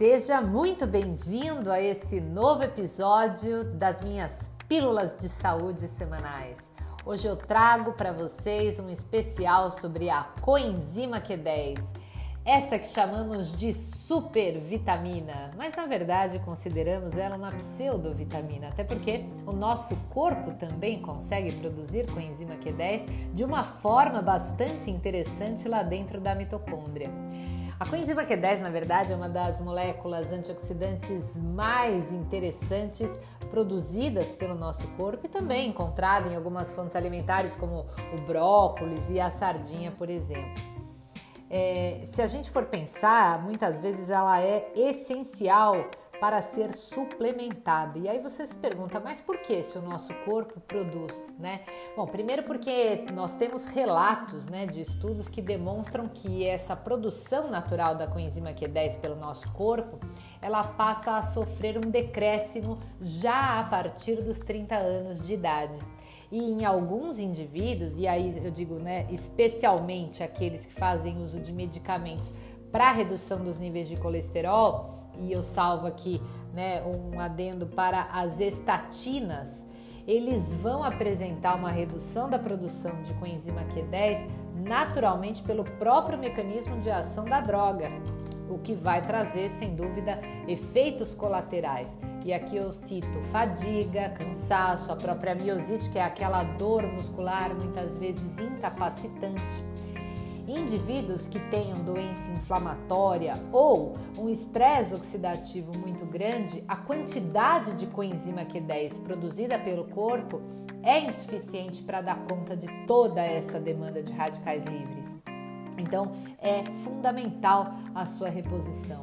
Seja muito bem-vindo a esse novo episódio das minhas Pílulas de Saúde semanais. Hoje eu trago para vocês um especial sobre a coenzima Q10, essa que chamamos de supervitamina, mas na verdade consideramos ela uma pseudovitamina, até porque o nosso corpo também consegue produzir coenzima Q10 de uma forma bastante interessante lá dentro da mitocôndria. A coenzima Q10, na verdade, é uma das moléculas antioxidantes mais interessantes produzidas pelo nosso corpo e também encontrada em algumas fontes alimentares, como o brócolis e a sardinha, por exemplo. É, se a gente for pensar, muitas vezes ela é essencial para ser suplementada. E aí você se pergunta, mas por que se o nosso corpo produz, né? Bom, primeiro porque nós temos relatos, né, de estudos que demonstram que essa produção natural da coenzima Q10 pelo nosso corpo, ela passa a sofrer um decréscimo já a partir dos 30 anos de idade. E em alguns indivíduos, e aí eu digo, né, especialmente aqueles que fazem uso de medicamentos para redução dos níveis de colesterol, e eu salvo aqui né, um adendo para as estatinas, eles vão apresentar uma redução da produção de coenzima Q10 naturalmente pelo próprio mecanismo de ação da droga, o que vai trazer, sem dúvida, efeitos colaterais. E aqui eu cito fadiga, cansaço, a própria miosite, que é aquela dor muscular muitas vezes incapacitante Indivíduos que tenham doença inflamatória ou um estresse oxidativo muito grande, a quantidade de coenzima Q10 produzida pelo corpo é insuficiente para dar conta de toda essa demanda de radicais livres. Então, é fundamental a sua reposição.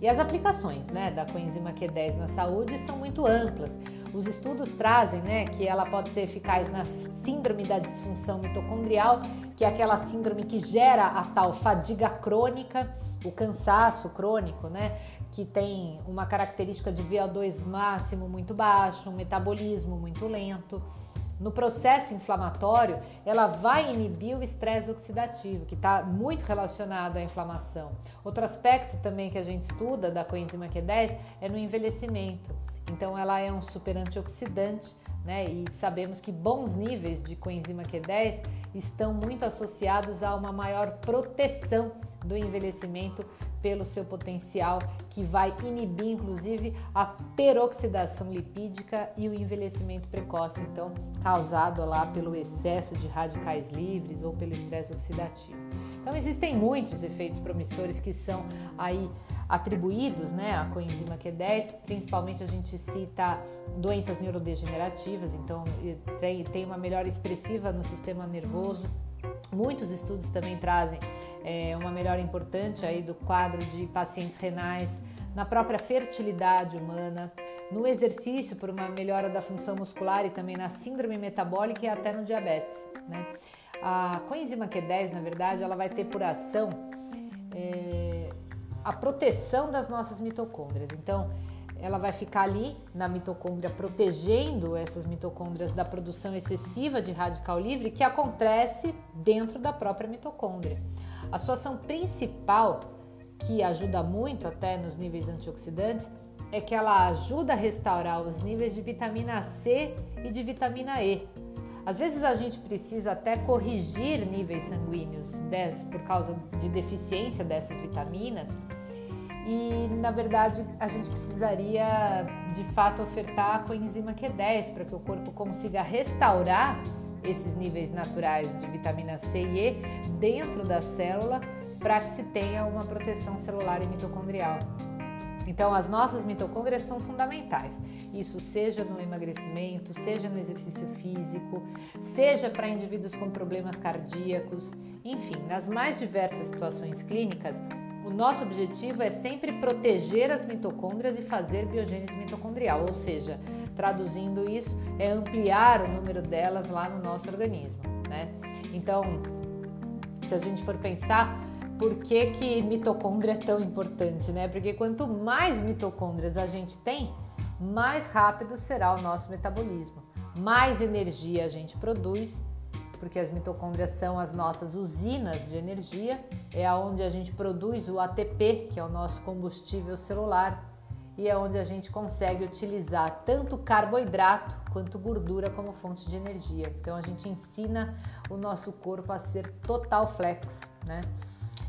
E as aplicações né, da coenzima Q10 na saúde são muito amplas. Os estudos trazem né, que ela pode ser eficaz na síndrome da disfunção mitocondrial, que é aquela síndrome que gera a tal fadiga crônica, o cansaço crônico, né, que tem uma característica de VO2 máximo muito baixo, um metabolismo muito lento. No processo inflamatório, ela vai inibir o estresse oxidativo, que está muito relacionado à inflamação. Outro aspecto também que a gente estuda da coenzima Q10 é no envelhecimento. Então, ela é um super antioxidante, né? E sabemos que bons níveis de coenzima Q10 estão muito associados a uma maior proteção do envelhecimento pelo seu potencial, que vai inibir inclusive a peroxidação lipídica e o envelhecimento precoce, então causado lá pelo excesso de radicais livres ou pelo estresse oxidativo. Então existem muitos efeitos promissores que são aí atribuídos né, à coenzima Q10, principalmente a gente cita doenças neurodegenerativas, então tem uma melhora expressiva no sistema nervoso. Muitos estudos também trazem é, uma melhora importante aí do quadro de pacientes renais, na própria fertilidade humana, no exercício por uma melhora da função muscular e também na síndrome metabólica e até no diabetes. Né? A coenzima Q10, na verdade, ela vai ter por ação é, a proteção das nossas mitocôndrias. Então, ela vai ficar ali na mitocôndria protegendo essas mitocôndrias da produção excessiva de radical livre que acontece dentro da própria mitocôndria. A sua ação principal, que ajuda muito até nos níveis antioxidantes, é que ela ajuda a restaurar os níveis de vitamina C e de vitamina E. Às vezes a gente precisa até corrigir níveis sanguíneos por causa de deficiência dessas vitaminas e na verdade a gente precisaria de fato ofertar a coenzima Q10 para que o corpo consiga restaurar esses níveis naturais de vitamina C e E dentro da célula para que se tenha uma proteção celular e mitocondrial. Então, as nossas mitocôndrias são fundamentais. Isso seja no emagrecimento, seja no exercício físico, seja para indivíduos com problemas cardíacos, enfim, nas mais diversas situações clínicas, o nosso objetivo é sempre proteger as mitocôndrias e fazer biogênese mitocondrial, ou seja, traduzindo isso, é ampliar o número delas lá no nosso organismo, né? Então, se a gente for pensar, por que, que mitocôndria é tão importante, né? Porque quanto mais mitocôndrias a gente tem, mais rápido será o nosso metabolismo, mais energia a gente produz porque as mitocôndrias são as nossas usinas de energia, é onde a gente produz o ATP, que é o nosso combustível celular, e é onde a gente consegue utilizar tanto carboidrato quanto gordura como fonte de energia. Então a gente ensina o nosso corpo a ser total flex, né?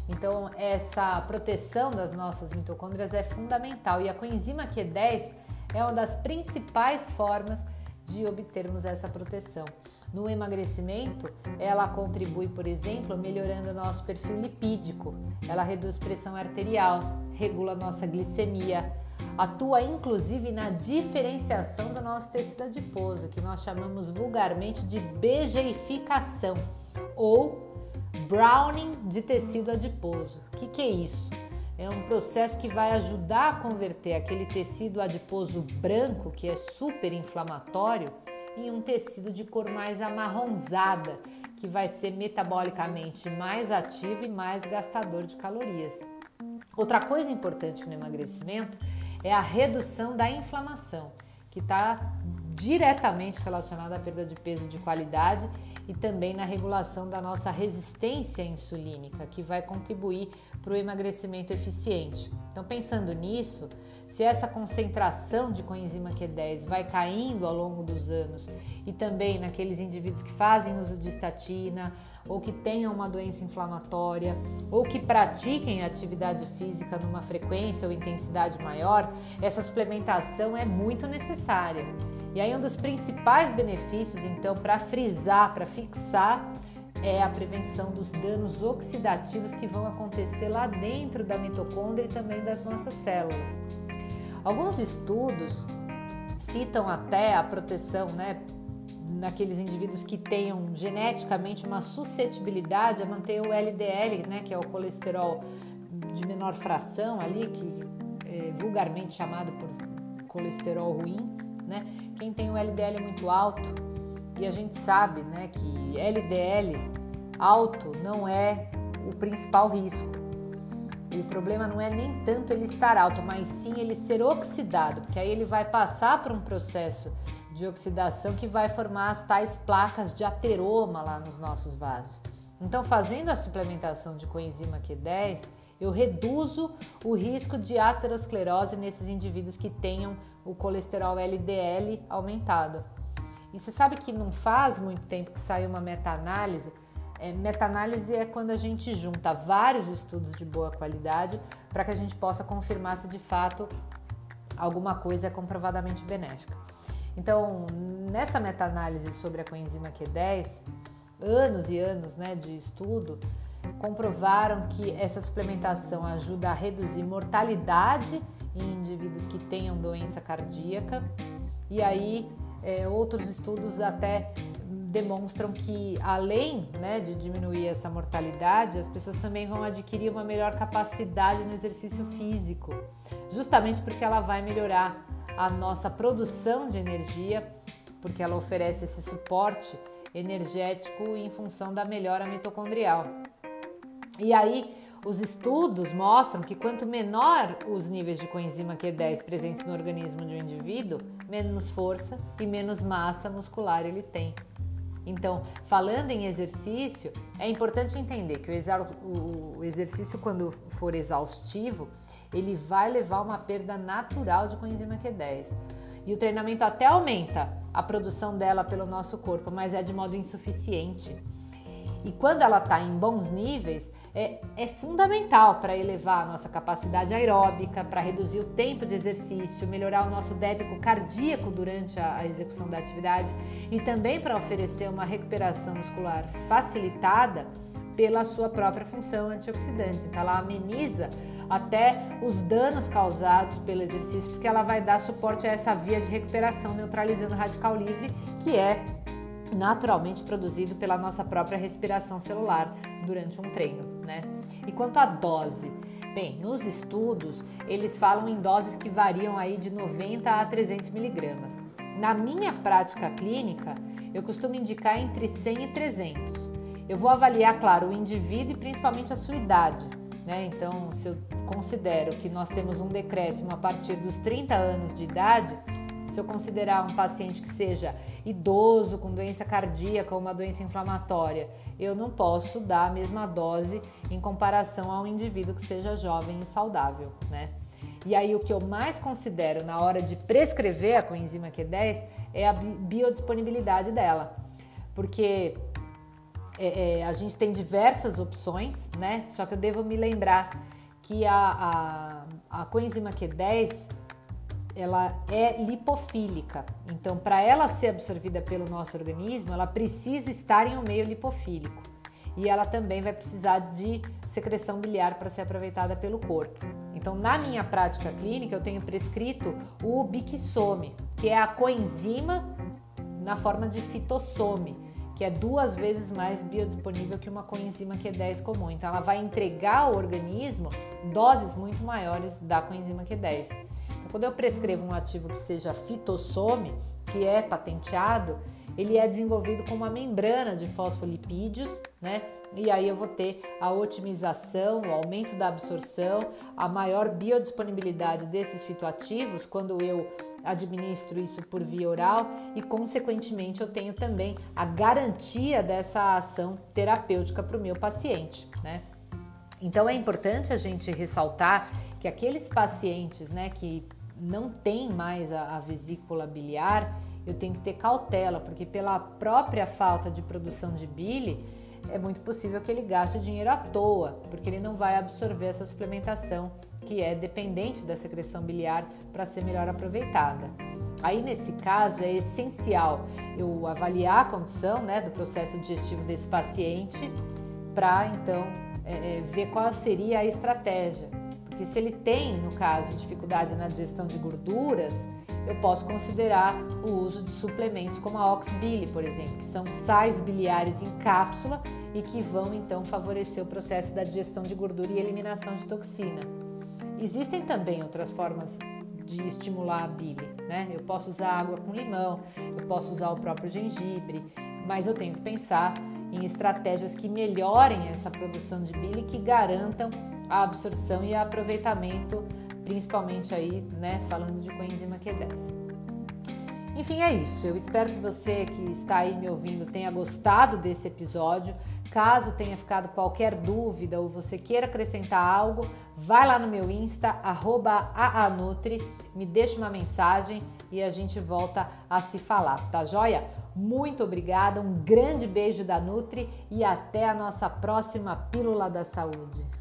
Então essa proteção das nossas mitocôndrias é fundamental e a coenzima Q10 é uma das principais formas de obtermos essa proteção. No emagrecimento, ela contribui, por exemplo, melhorando o nosso perfil lipídico. Ela reduz pressão arterial, regula nossa glicemia, atua inclusive na diferenciação do nosso tecido adiposo, que nós chamamos vulgarmente de begeificação ou browning de tecido adiposo. O que, que é isso? É um processo que vai ajudar a converter aquele tecido adiposo branco, que é super inflamatório, em um tecido de cor mais amarronzada, que vai ser metabolicamente mais ativo e mais gastador de calorias. Outra coisa importante no emagrecimento é a redução da inflamação, que está diretamente relacionada à perda de peso de qualidade e também na regulação da nossa resistência insulínica, que vai contribuir para o emagrecimento eficiente. Então, pensando nisso, se essa concentração de coenzima Q10 vai caindo ao longo dos anos e também naqueles indivíduos que fazem uso de estatina ou que tenham uma doença inflamatória ou que pratiquem atividade física numa frequência ou intensidade maior, essa suplementação é muito necessária. E aí um dos principais benefícios, então, para frisar, para fixar, é a prevenção dos danos oxidativos que vão acontecer lá dentro da mitocôndria e também das nossas células. Alguns estudos citam até a proteção, né, naqueles indivíduos que tenham geneticamente uma suscetibilidade a manter o LDL, né, que é o colesterol de menor fração ali, que é vulgarmente chamado por colesterol ruim, né? Quem tem o LDL muito alto, e a gente sabe, né, que LDL alto não é o principal risco. O problema não é nem tanto ele estar alto, mas sim ele ser oxidado, porque aí ele vai passar por um processo de oxidação que vai formar as tais placas de ateroma lá nos nossos vasos. Então, fazendo a suplementação de coenzima Q10, eu reduzo o risco de aterosclerose nesses indivíduos que tenham o colesterol LDL aumentado. E você sabe que não faz muito tempo que saiu uma meta-análise. É, meta-análise é quando a gente junta vários estudos de boa qualidade para que a gente possa confirmar se de fato alguma coisa é comprovadamente benéfica. Então, nessa meta-análise sobre a coenzima Q10, anos e anos né, de estudo comprovaram que essa suplementação ajuda a reduzir mortalidade em indivíduos que tenham doença cardíaca. E aí, é, outros estudos até demonstram que, além né, de diminuir essa mortalidade, as pessoas também vão adquirir uma melhor capacidade no exercício físico, justamente porque ela vai melhorar a nossa produção de energia, porque ela oferece esse suporte energético em função da melhora mitocondrial. E aí, os estudos mostram que quanto menor os níveis de coenzima Q10 presentes no organismo de um indivíduo, menos força e menos massa muscular ele tem. Então, falando em exercício, é importante entender que o exercício, quando for exaustivo, ele vai levar uma perda natural de coenzima Q10. E o treinamento até aumenta a produção dela pelo nosso corpo, mas é de modo insuficiente. E quando ela está em bons níveis, é, é fundamental para elevar a nossa capacidade aeróbica, para reduzir o tempo de exercício, melhorar o nosso débito cardíaco durante a, a execução da atividade e também para oferecer uma recuperação muscular facilitada pela sua própria função antioxidante. Então, ela ameniza até os danos causados pelo exercício, porque ela vai dar suporte a essa via de recuperação, neutralizando o radical livre, que é naturalmente produzido pela nossa própria respiração celular durante um treino, né? E quanto à dose? Bem, nos estudos eles falam em doses que variam aí de 90 a 300 miligramas. Na minha prática clínica, eu costumo indicar entre 100 e 300. Eu vou avaliar, claro, o indivíduo e principalmente a sua idade. Né? Então, se eu considero que nós temos um decréscimo a partir dos 30 anos de idade, se eu considerar um paciente que seja idoso, com doença cardíaca ou uma doença inflamatória, eu não posso dar a mesma dose em comparação a um indivíduo que seja jovem e saudável, né? E aí o que eu mais considero na hora de prescrever a coenzima Q10 é a biodisponibilidade dela. Porque é, é, a gente tem diversas opções, né? Só que eu devo me lembrar que a, a, a coenzima Q10 ela é lipofílica. Então, para ela ser absorvida pelo nosso organismo, ela precisa estar em um meio lipofílico. E ela também vai precisar de secreção biliar para ser aproveitada pelo corpo. Então, na minha prática clínica, eu tenho prescrito o Bixome, que é a coenzima na forma de fitossome, que é duas vezes mais biodisponível que uma coenzima Q10 comum. Então, ela vai entregar ao organismo doses muito maiores da coenzima Q10. Quando eu prescrevo um ativo que seja fitossome, que é patenteado, ele é desenvolvido com uma membrana de fosfolipídios, né? E aí eu vou ter a otimização, o aumento da absorção, a maior biodisponibilidade desses fitoativos quando eu administro isso por via oral e, consequentemente, eu tenho também a garantia dessa ação terapêutica para o meu paciente, né? Então é importante a gente ressaltar que aqueles pacientes, né, que não têm mais a, a vesícula biliar, eu tenho que ter cautela, porque pela própria falta de produção de bile, é muito possível que ele gaste dinheiro à toa, porque ele não vai absorver essa suplementação que é dependente da secreção biliar para ser melhor aproveitada. Aí, nesse caso, é essencial eu avaliar a condição né, do processo digestivo desse paciente para então é, é, ver qual seria a estratégia. Porque se ele tem, no caso, dificuldade na digestão de gorduras, eu posso considerar o uso de suplementos como a Oxbili, por exemplo, que são sais biliares em cápsula e que vão então favorecer o processo da digestão de gordura e eliminação de toxina. Existem também outras formas de estimular a bile, né? Eu posso usar água com limão, eu posso usar o próprio gengibre, mas eu tenho que pensar em estratégias que melhorem essa produção de bile, que garantam a absorção e aproveitamento principalmente aí, né, falando de coenzima Q10. Enfim, é isso. Eu espero que você que está aí me ouvindo tenha gostado desse episódio. Caso tenha ficado qualquer dúvida ou você queira acrescentar algo, vai lá no meu Insta, @aanutri, me deixa uma mensagem e a gente volta a se falar, tá joia? Muito obrigada, um grande beijo da Nutri e até a nossa próxima Pílula da Saúde.